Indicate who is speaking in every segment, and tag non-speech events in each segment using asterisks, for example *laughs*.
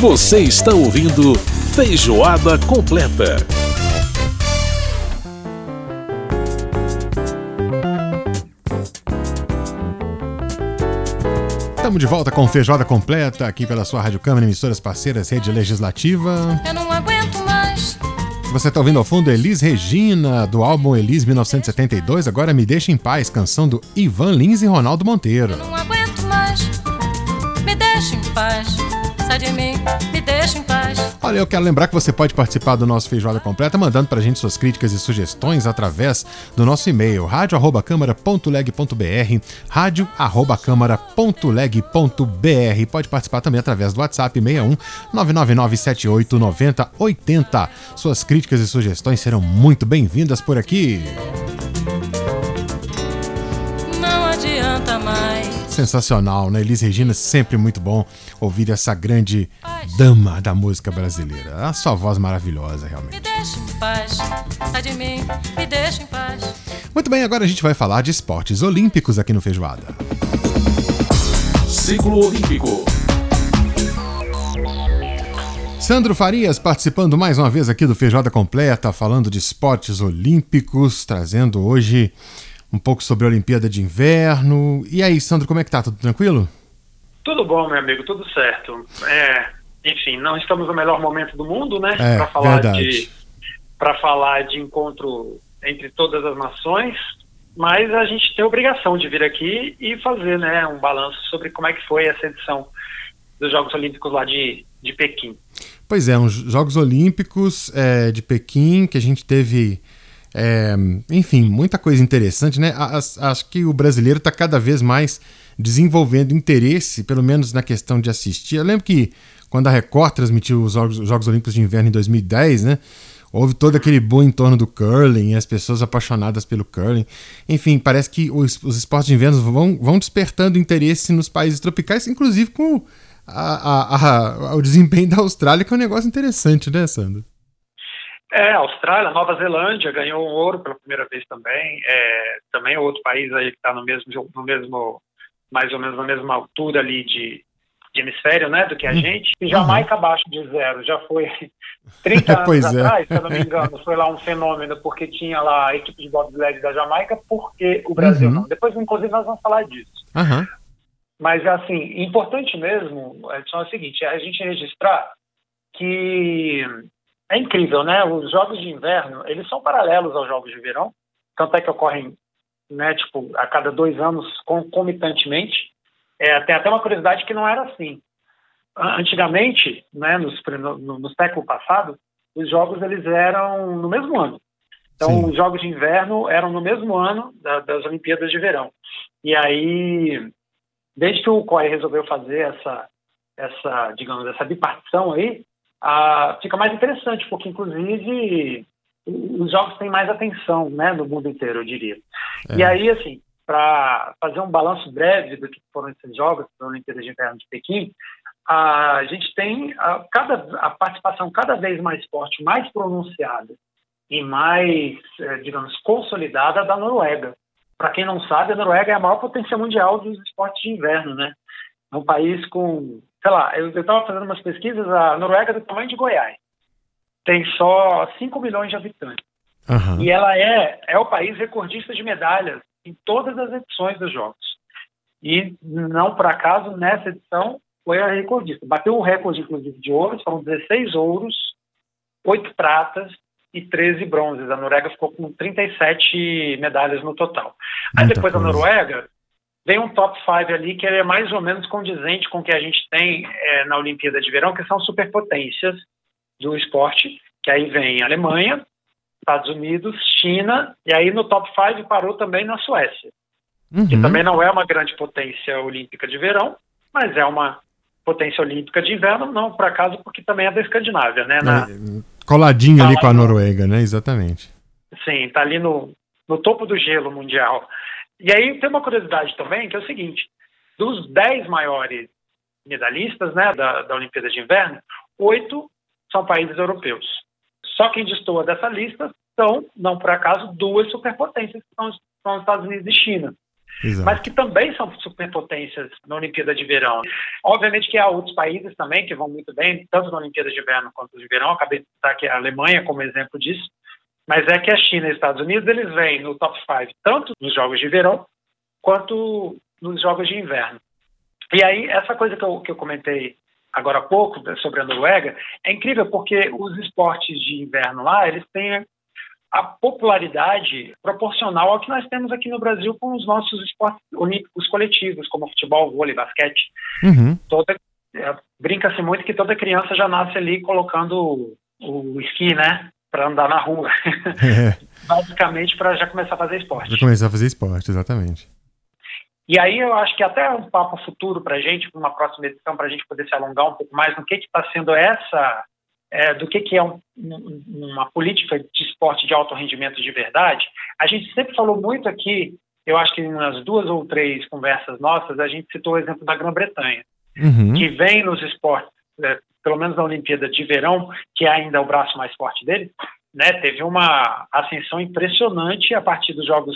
Speaker 1: Você está ouvindo Feijoada Completa.
Speaker 2: Estamos de volta com Feijoada Completa, aqui pela sua Rádio Câmara, emissoras parceiras, Rede Legislativa.
Speaker 3: Eu não aguento mais.
Speaker 2: Você está ouvindo ao fundo Elis Regina, do álbum Elis 1972, agora Me Deixa em Paz, canção do Ivan Lins e Ronaldo Monteiro.
Speaker 3: Eu não aguento mais. Me deixa em paz. Sai de mim, me deixa em paz.
Speaker 2: Olha, eu quero lembrar que você pode participar do nosso Feijoada Completa mandando pra gente suas críticas e sugestões através do nosso e-mail radio@câmara.leg.br, radio@câmara.leg.br. Pode participar também através do WhatsApp 61 99978 9080. Suas críticas e sugestões serão muito bem-vindas por aqui. Sensacional, né? Elis Regina, sempre muito bom ouvir essa grande dama da música brasileira. A sua voz maravilhosa,
Speaker 3: Me
Speaker 2: realmente.
Speaker 3: deixa em paz. Sai de mim, me deixa em paz.
Speaker 2: Muito bem, agora a gente vai falar de esportes olímpicos aqui no Feijoada.
Speaker 1: Ciclo Olímpico.
Speaker 2: Sandro Farias participando mais uma vez aqui do Feijoada Completa, falando de esportes olímpicos, trazendo hoje um pouco sobre a Olimpíada de Inverno. E aí, Sandro, como é que tá? Tudo tranquilo?
Speaker 4: Tudo bom, meu amigo, tudo certo. É, enfim, não estamos no melhor momento do mundo, né?
Speaker 2: É,
Speaker 4: Para falar
Speaker 2: verdade.
Speaker 4: de para falar de encontro entre todas as nações, mas a gente tem a obrigação de vir aqui e fazer, né, um balanço sobre como é que foi essa edição dos Jogos Olímpicos lá de, de Pequim.
Speaker 2: Pois é, uns Jogos Olímpicos é, de Pequim, que a gente teve, é, enfim, muita coisa interessante, né? Acho que o brasileiro está cada vez mais desenvolvendo interesse, pelo menos na questão de assistir. Eu lembro que quando a Record transmitiu os Jogos, os Jogos Olímpicos de Inverno em 2010, né? Houve todo aquele boom em torno do curling, as pessoas apaixonadas pelo curling. Enfim, parece que os, os esportes de inverno vão, vão despertando interesse nos países tropicais, inclusive com a- a- a- o desempenho da Austrália, que é um negócio interessante, né, Sandro?
Speaker 4: É, Austrália, Nova Zelândia ganhou um ouro pela primeira vez também. É, também é outro país aí que está no mesmo, no mesmo, mais ou menos na mesma altura ali de, de hemisfério, né, do que a gente. E Jamaica abaixo de zero, já foi *laughs* 30 anos
Speaker 2: é.
Speaker 4: atrás, se eu não me engano, foi lá um fenômeno, porque tinha lá a equipe de bobsled da Jamaica, porque o Brasil
Speaker 2: Uhum.
Speaker 4: não. Depois, inclusive, nós vamos falar disso.
Speaker 2: Aham.
Speaker 4: Mas, assim, importante mesmo, Edson, é o seguinte, é a gente registrar que é incrível, né? Os jogos de inverno, eles são paralelos aos jogos de verão, tanto é que ocorrem, né, tipo, a cada dois anos concomitantemente. É, tem até uma curiosidade que não era assim. Antigamente, né, nos, no, no no século passado, os jogos eles eram no mesmo ano. Então,
Speaker 2: Sim.
Speaker 4: os jogos de inverno eram no mesmo ano da- das Olimpíadas de Verão. E aí, desde que o COI resolveu fazer essa, essa digamos, essa bipartição aí, ah, fica mais interessante, porque, inclusive, os jogos têm mais atenção né, no mundo inteiro, eu diria. E aí, assim, para fazer um balanço breve do que foram esses jogos da Olimpíada de Inverno de Pequim, a gente tem a, cada, a participação cada vez mais forte, mais pronunciada e mais, eh, digamos, consolidada da Noruega. Para quem não sabe, a Noruega é a maior potência mundial dos esportes de inverno, né? É um país com, sei lá, eu estava fazendo umas pesquisas, a Noruega é do tamanho de Goiás. Tem só 5 milhões de habitantes.
Speaker 2: Aham.
Speaker 4: E ela é, é o país recordista de medalhas em todas as edições dos Jogos. E não por acaso, nessa edição, foi a recordista. Bateu o recorde, inclusive, de ouros, foram 16 ouros, 8 pratas e 13 bronzes. A Noruega ficou com 37 medalhas no total. Aí
Speaker 2: Muita
Speaker 4: depois
Speaker 2: coisa.
Speaker 4: Noruega, vem um top 5 ali que é mais ou menos condizente com o que a gente tem eh, na Olimpíada de Verão, que são superpotências do esporte, que aí vem Alemanha, Estados Unidos, China, e aí no top 5 parou também na Suécia, que
Speaker 2: Uhum.
Speaker 4: também não é uma grande potência olímpica de verão, mas é uma potência olímpica de inverno, não por acaso, porque também é da Escandinávia, né? Na,
Speaker 2: É, coladinho ali
Speaker 4: Tá
Speaker 2: com a Noruega, né? Exatamente.
Speaker 4: Sim, está ali no, no topo do gelo mundial. E aí tem uma curiosidade também, que é o seguinte: dos 10 maiores medalhistas né, da, da Olimpíada de Inverno, oito são países europeus. Só quem destoa dessa lista são, não por acaso, duas superpotências, que são, são os Estados Unidos e China.
Speaker 2: Exato.
Speaker 4: mas que também são superpotências na Olimpíada de Verão. Obviamente que há outros países também que vão muito bem, tanto na Olimpíada de Inverno quanto de Verão. Acabei de citar aqui a Alemanha como exemplo disso. Mas é que a China e os Estados Unidos eles vêm no top 5 tanto nos Jogos de Verão quanto nos Jogos de Inverno. E aí, essa coisa que eu, que eu comentei agora há pouco sobre a Noruega é incrível porque os esportes de inverno lá eles têm a popularidade proporcional ao que nós temos aqui no Brasil com os nossos esportes olímpicos coletivos, como futebol, vôlei, basquete.
Speaker 2: Uhum.
Speaker 4: Toda, é, Brinca-se muito que toda criança já nasce ali colocando o, o esqui, né? Para andar na rua. *laughs*
Speaker 2: É,
Speaker 4: Basicamente para já começar a fazer esporte.
Speaker 2: pra começar a fazer esporte, exatamente.
Speaker 4: E aí eu acho que até um papo futuro para a gente, para uma próxima edição, para a gente poder se alongar um pouco mais no que está sendo essa, é, do que, que é um, uma política de esporte de alto rendimento de verdade. A gente sempre falou muito aqui, eu acho que nas duas ou três conversas nossas, a gente citou o exemplo da Grã-Bretanha,
Speaker 2: Uhum.
Speaker 4: que vem nos esportes, é, pelo menos na Olimpíada de Verão, que é ainda o braço mais forte dele, né, teve uma ascensão impressionante a partir dos jogos,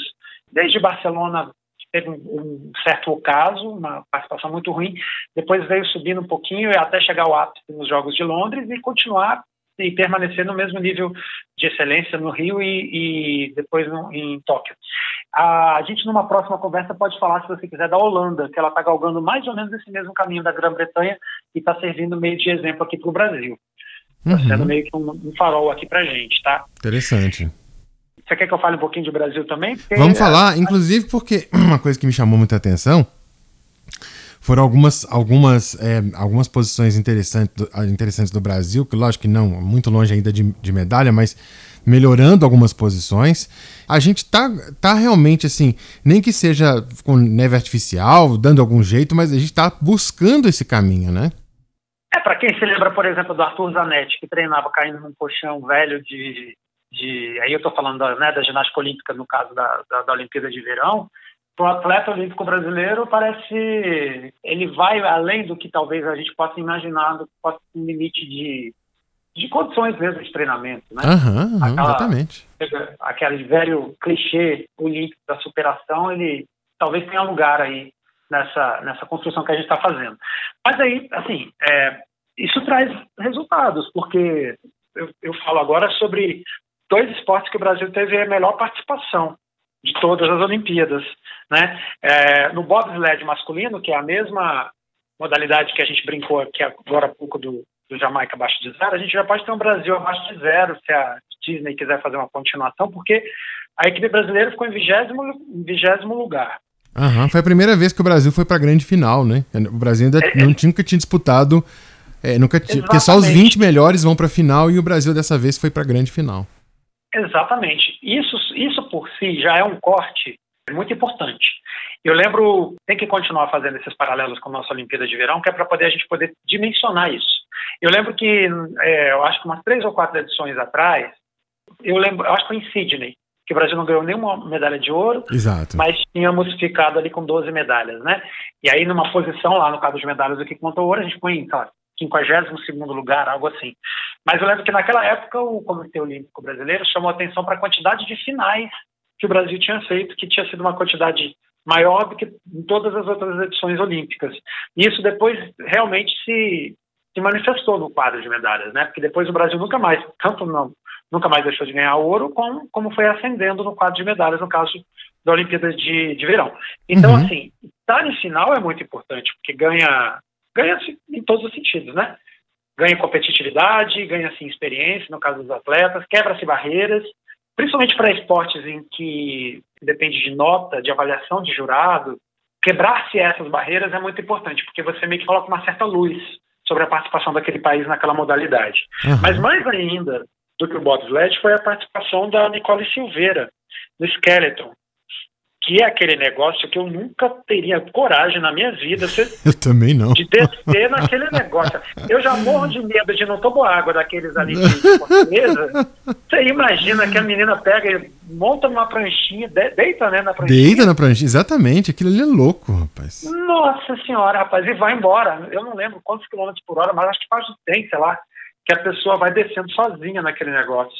Speaker 4: desde Barcelona teve um, um certo ocaso, uma participação muito ruim, depois veio subindo um pouquinho até chegar ao ápice nos Jogos de Londres e continuar e permanecer no mesmo nível de excelência no Rio e, e depois no, em Tóquio. A, a gente, numa próxima conversa, pode falar, se você quiser, da Holanda, que ela está galgando mais ou menos esse mesmo caminho da Grã-Bretanha e está servindo meio de exemplo aqui para o Brasil. Está
Speaker 2: Uhum.
Speaker 4: sendo meio que um, um farol aqui para gente, tá?
Speaker 2: Interessante.
Speaker 4: Você quer que eu fale um pouquinho de Brasil também? Porque,
Speaker 2: Vamos falar, inclusive, porque *clears throat* uma coisa que me chamou muita atenção foram algumas, algumas, é, algumas posições interessantes do, ah, interessantes do Brasil, que lógico que não, muito longe ainda de, de medalha, mas melhorando algumas posições. A gente tá, tá realmente assim, nem que seja com neve artificial, dando algum jeito, mas a gente tá buscando esse caminho, né?
Speaker 4: É, para quem se lembra, por exemplo, do Arthur Zanetti, que treinava caindo num colchão velho de. de aí eu estou falando da, né, da ginástica olímpica, no caso da, da, da Olimpíada de Verão. Para o atleta olímpico brasileiro, parece. Ele vai além do que talvez a gente possa imaginar, do que possa ser um limite de, de condições mesmo de treinamento. Né?
Speaker 2: Aham, aham,
Speaker 4: Aquela-
Speaker 2: exatamente.
Speaker 4: aquele velho clichê olímpico da superação, ele talvez tenha lugar aí nessa, nessa construção que a gente está fazendo. Mas aí, assim, é, isso traz resultados, porque eu, eu falo agora sobre dois esportes que o Brasil teve a melhor participação de todas as Olimpíadas. Né? É, no bobsled masculino, que é a mesma modalidade que a gente brincou aqui agora há pouco do, do Jamaica abaixo de zero, a gente já pode ter um Brasil abaixo de zero se a Disney quiser fazer uma continuação, porque a equipe brasileira ficou em vigésimo, vigésimo lugar.
Speaker 2: Aham, foi a primeira vez que o Brasil foi para a grande final, né? O Brasil ainda
Speaker 4: É,
Speaker 2: não tinha, nunca tinha disputado, é, nunca tinha, porque só os
Speaker 4: Exatamente.
Speaker 2: 20 melhores vão para a final e o Brasil dessa vez foi para a grande final.
Speaker 4: Exatamente. Isso, isso por si já é um corte muito importante. Eu lembro, tem que continuar fazendo esses paralelos com a nossa Olimpíada de Verão, que é para poder a gente poder dimensionar isso. Eu lembro que, é, eu acho que umas três ou quatro edições atrás, eu lembro, eu acho que foi em Sydney, que o Brasil não ganhou nenhuma medalha de ouro,
Speaker 2: Exato.
Speaker 4: mas tínhamos ficado ali com 12 medalhas, né? E aí, numa posição lá no caso de medalhas do que contou ouro, a gente põe lá, 52 lugar, algo assim. Mas eu lembro que naquela época o Comitê Olímpico Brasileiro chamou atenção para a quantidade de finais que o Brasil tinha feito, que tinha sido uma quantidade maior do que em todas as outras edições olímpicas. E isso depois realmente se, se manifestou no quadro de medalhas, né? Porque depois o Brasil nunca mais, tanto não, nunca mais deixou de ganhar ouro, como, como foi ascendendo no quadro de medalhas, no caso da Olimpíada de, de Verão. Então,
Speaker 2: Uhum.
Speaker 4: assim, estar em final é muito importante, porque ganha ganha-se em todos os sentidos, né? Ganha competitividade, ganha-se experiência, no caso dos atletas, quebra-se barreiras, principalmente para esportes em que depende de nota, de avaliação de jurado, quebrar-se essas barreiras é muito importante, porque você meio que coloca uma certa luz sobre a participação daquele país naquela modalidade.
Speaker 2: Aham.
Speaker 4: Mas mais ainda do que o bobsled foi a participação da Nicole Silveira no Skeleton, que é aquele negócio que eu nunca teria coragem na minha vida *laughs*
Speaker 2: Eu também não.
Speaker 4: de descer naquele negócio. Eu já morro de medo de não tomar água daqueles ali de. Você imagina que a menina pega e monta numa pranchinha, de- deita né, na pranchinha.
Speaker 2: Deita na prancha, exatamente, aquilo ali é louco, rapaz.
Speaker 4: Nossa senhora, rapaz, e vai embora. Eu não lembro quantos quilômetros por hora, mas acho que quase tem, sei lá, que a pessoa vai descendo sozinha naquele negócio.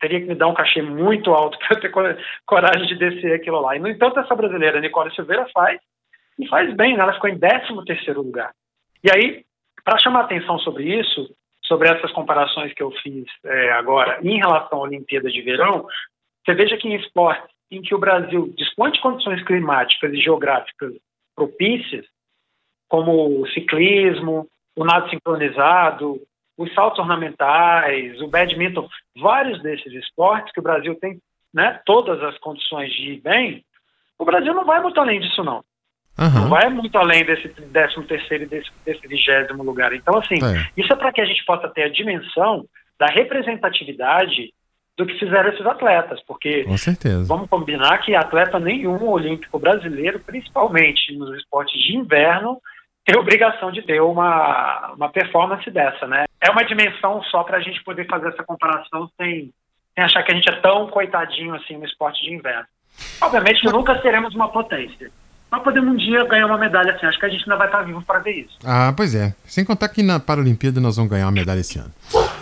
Speaker 4: Teria que me dar um cachê muito alto *laughs* para eu ter coragem de descer aquilo lá. E, no entanto, essa brasileira, Nicole Silveira, faz, e faz bem, né? ela ficou em 13 terceiro lugar. E aí, para chamar atenção sobre isso, sobre essas comparações que eu fiz é, agora em relação à Olimpíada de Verão, você veja que em esportes em que o Brasil dispõe de condições climáticas e geográficas propícias, como o ciclismo, o nado sincronizado, os saltos ornamentais, o badminton, vários desses esportes que o Brasil tem né, todas as condições de ir bem, o Brasil não vai muito além disso, não. Uhum. Não vai muito além desse 13 terceiro e desse, desse vigésimo lugar. Então, assim, é. isso é para que a gente possa ter a dimensão da representatividade do que fizeram esses atletas, porque
Speaker 2: Com certeza.
Speaker 4: vamos combinar que atleta nenhum olímpico brasileiro, principalmente nos esportes de inverno, tem obrigação de ter uma, uma performance dessa, né? É uma dimensão só para a gente poder fazer essa comparação sem, sem achar que a gente é tão coitadinho assim no esporte de inverno. Obviamente que nunca seremos uma potência. Mas podemos um dia ganhar uma medalha assim. Acho que a gente ainda vai estar vivo para ver isso.
Speaker 2: Ah, pois é. Sem contar que na Paralimpíada nós vamos ganhar uma medalha esse ano.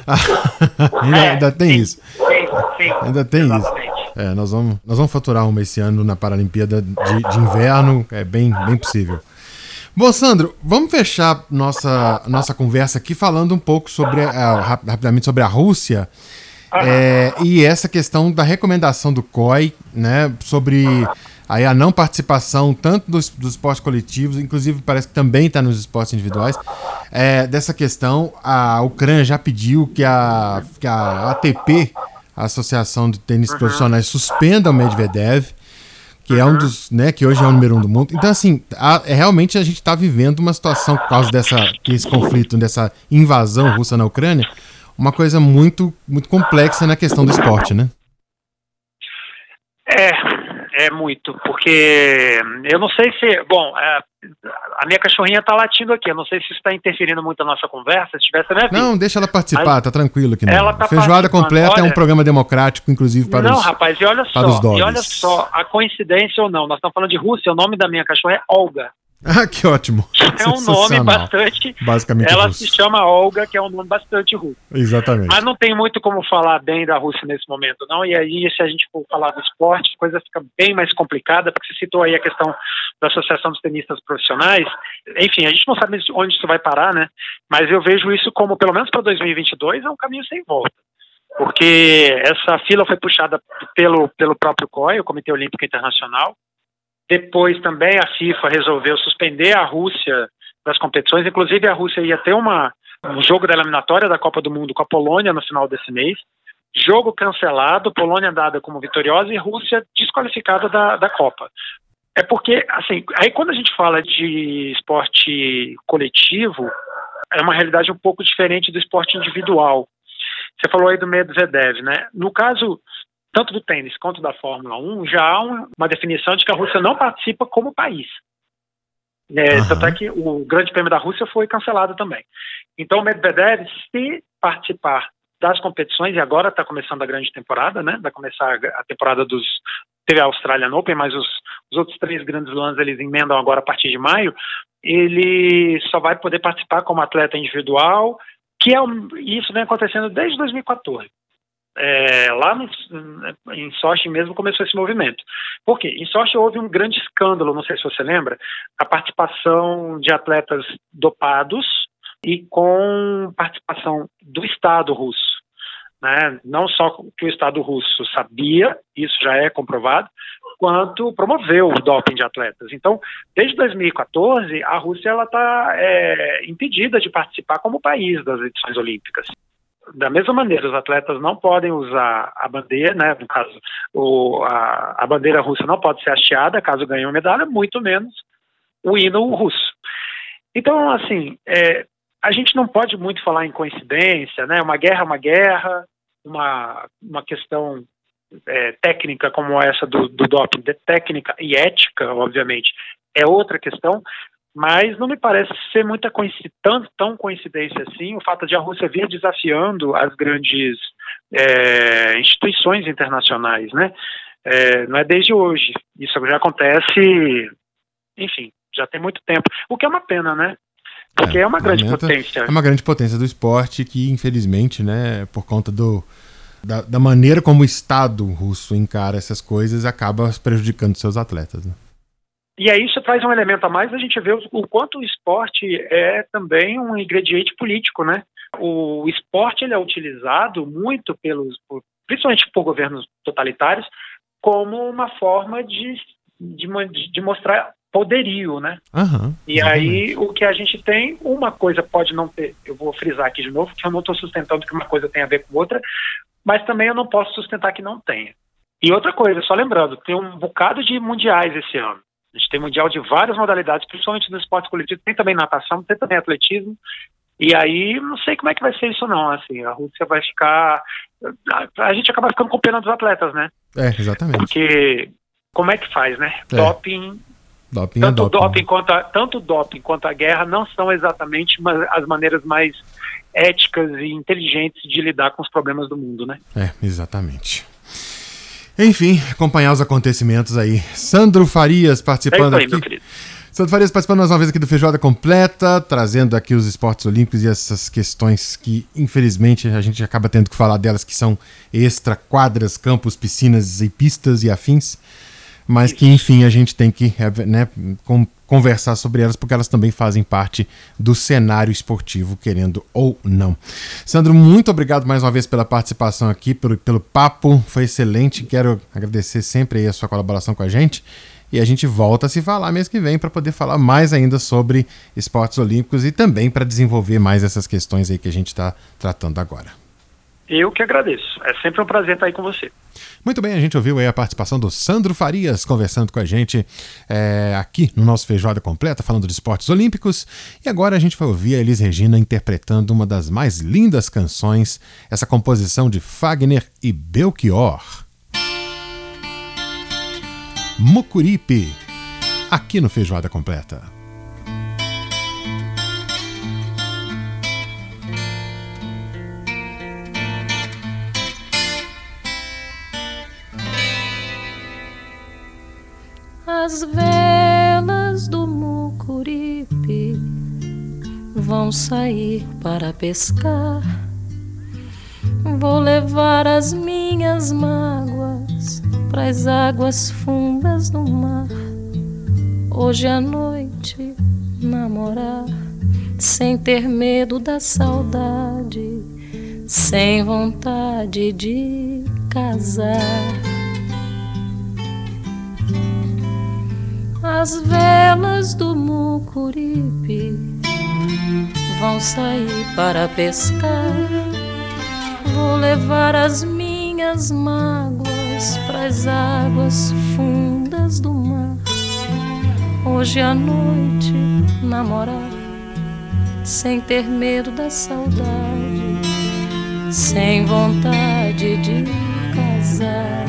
Speaker 2: *laughs* ainda, é, ainda, tem sim, isso. Sim, sim, ainda tem exatamente. isso. É, nós vamos, nós vamos faturar uma esse ano na Paralimpíada de, de inverno. É bem, bem possível. Bom, Sandro, vamos fechar nossa, nossa conversa aqui falando um pouco sobre, uh, rapidamente sobre a Rússia é, e essa questão da recomendação do COI, né, sobre aí a não participação tanto dos, dos esportes coletivos, inclusive parece que também está nos esportes individuais, é, dessa questão, a Ucrânia já pediu que a, que a ATP, a Associação de Tênis uhum. Profissionais, suspenda o Medvedev, que é um dos, né, que hoje é o número um do mundo. Então, assim, a, é, realmente a gente está vivendo uma situação, por causa dessa, desse conflito, dessa invasão russa na Ucrânia, uma coisa muito, muito complexa na questão do esporte, né?
Speaker 4: É, é muito, porque eu não sei se, bom, é, a minha cachorrinha tá latindo aqui, eu não sei se isso está interferindo muito na nossa conversa, se tivesse né,
Speaker 2: Não, deixa ela participar, Mas tá tranquilo aqui. Ela tá Feijoada completa olha, é um programa democrático, inclusive para
Speaker 4: não,
Speaker 2: os
Speaker 4: Não, rapaz, e olha só, e olha só, a coincidência ou não, nós estamos falando de Rússia, o nome da minha cachorra é Olga. *laughs*
Speaker 2: Ah, que ótimo.
Speaker 4: É um nome bastante.
Speaker 2: Basicamente.
Speaker 4: Ela
Speaker 2: russo.
Speaker 4: se chama Olga, que é um nome bastante russo.
Speaker 2: Exatamente.
Speaker 4: Mas não tem muito como falar bem da Rússia nesse momento, não. E aí, se a gente for falar do esporte, a coisa fica bem mais complicada, porque você citou aí a questão da Associação dos Tenistas Profissionais. Enfim, a gente não sabe onde isso vai parar, né? Mas eu vejo isso como, pelo menos para 2022, é um caminho sem volta porque essa fila foi puxada pelo, pelo próprio COI, o Comitê Olímpico Internacional, depois também a FIFA resolveu suspender a Rússia das competições. Inclusive a Rússia ia ter uma, um jogo da eliminatória da Copa do Mundo com a Polônia no final desse mês. Jogo cancelado, Polônia dada como vitoriosa e Rússia desqualificada da, da Copa. É porque, assim, aí quando a gente fala de esporte coletivo, é uma realidade um pouco diferente do esporte individual. Você falou aí do Medvedev, né? No caso tanto do tênis quanto da Fórmula 1, já há uma definição de que a Rússia não participa como país. É, uhum. Tanto é que o Grande Prêmio da Rússia foi cancelado também. Então, o Medvedev, se participar das competições, e agora está começando a grande temporada, né? Vai começar a temporada dos. Teve a Australian Open, mas os, os outros três grandes lãs eles emendam agora a partir de maio. Ele só vai poder participar como atleta individual, que é um, isso vem acontecendo desde 2014 é, lá no, em Sochi mesmo começou esse movimento. Por quê? Em Sochi houve um grande escândalo, não sei se você lembra, a participação de atletas dopados e com participação do Estado russo. Né? Não só que o Estado russo sabia, isso já é comprovado, quanto promoveu o doping de atletas. Então, desde 2014, a Rússia está é, impedida de participar como país das edições olímpicas da mesma maneira, os atletas não podem usar a bandeira, né, no caso, o, a, a, bandeira russa não pode ser hasteada caso ganhe uma medalha, muito menos o hino russo. Então, assim, é, a gente não pode muito falar em coincidência, né, uma guerra é uma guerra, uma, uma questão é, técnica como essa do, do doping, técnica e ética, obviamente, é outra questão, mas não me parece ser muita coincidência, tão, tão coincidência assim o fato de a Rússia vir desafiando as grandes é, instituições internacionais, né? É, não é desde hoje. Isso já acontece, enfim, já tem muito tempo. O que é uma pena, né? Porque é, é uma grande potência.
Speaker 2: É uma grande potência do esporte que, infelizmente, né, por conta do, da, da maneira como o Estado russo encara essas coisas acaba prejudicando seus atletas. Né?
Speaker 4: E aí isso traz um elemento a mais, a gente vê o, quanto o esporte é também um ingrediente político, né? O esporte ele é utilizado muito pelos, por, principalmente por governos totalitários, como uma forma de, de, de mostrar poderio, né?
Speaker 2: Uhum,
Speaker 4: e aí o que a gente tem, uma coisa pode não ter, eu vou frisar aqui de novo, que eu não estou sustentando que uma coisa tem a ver com outra, mas também eu não posso sustentar que não tenha. E outra coisa, só lembrando, tem um bocado de mundiais esse ano. A gente tem mundial de várias modalidades, principalmente no esporte coletivo, tem também natação, tem também atletismo. E aí, não sei como é que vai ser isso não, assim, a Rússia vai ficar... A gente acaba ficando com pena dos atletas, né?
Speaker 2: É, exatamente.
Speaker 4: Porque como é que faz, né? É. Doping
Speaker 2: Doping
Speaker 4: tanto,
Speaker 2: é doping.
Speaker 4: doping quanto a, tanto doping quanto a guerra não são exatamente as maneiras mais éticas e inteligentes de lidar com os problemas do mundo, né?
Speaker 2: É, exatamente. Enfim, acompanhar os acontecimentos aí. Sandro Farias participando
Speaker 4: é aí,
Speaker 2: aqui. Sandro Farias participando mais uma vez aqui do Feijoada Completa, trazendo aqui os esportes olímpicos e essas questões que, infelizmente, a gente acaba tendo que falar delas, que são extra quadras, campos, piscinas e pistas e afins mas que enfim a gente tem que é, né, conversar sobre elas porque elas também fazem parte do cenário esportivo, querendo ou não. Sandro, muito obrigado mais uma vez pela participação aqui, pelo, pelo papo, foi excelente. Quero agradecer sempre a sua colaboração com a gente. E a gente volta a se falar mês que vem para poder falar mais ainda sobre esportes olímpicos e também para desenvolver mais essas questões aí que a gente está tratando agora.
Speaker 4: Eu que agradeço. É sempre um prazer estar aí com você.
Speaker 2: Muito bem, a gente ouviu aí a participação do Sandro Farias conversando com a gente é, aqui no nosso Feijoada Completa, falando de esportes olímpicos. E agora a gente vai ouvir a Elis Regina interpretando uma das mais lindas canções, essa composição de Fagner e Belchior. Mucuripe, aqui no Feijoada Completa.
Speaker 5: As velas do Mucuripe vão sair para pescar. Vou levar as minhas mágoas para as águas fundas do mar. Hoje à noite namorar, sem ter medo da saudade, sem vontade de casar. As velas do Mucuripe vão sair para pescar. Vou levar as minhas mágoas para as águas fundas do mar. Hoje à noite namorar, sem ter medo da saudade, sem vontade de casar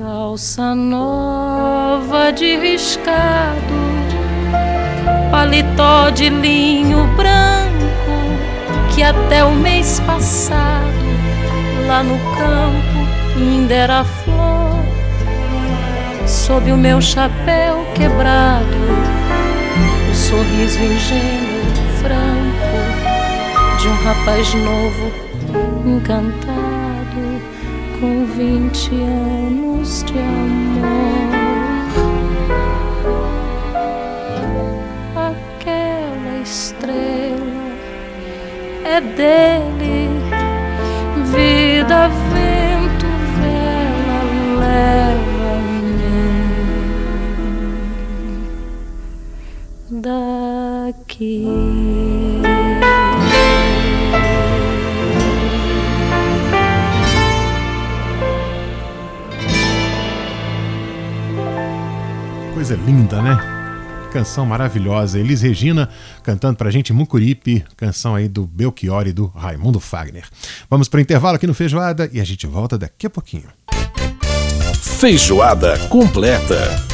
Speaker 5: calça nova de riscado, paletó de linho branco que até o mês passado lá no campo ainda era flor. Sob o meu chapéu quebrado, o sorriso ingênuo, franco de um rapaz novo encantado com vinte anos de amor. Aquela estrela é dele, vida, vento,
Speaker 2: linda, né? Canção maravilhosa. Elis Regina cantando pra gente Mucuripe, canção aí do Belchior e do Raimundo Fagner. Vamos pro intervalo aqui no Feijoada e a gente volta daqui a pouquinho.
Speaker 1: Feijoada completa.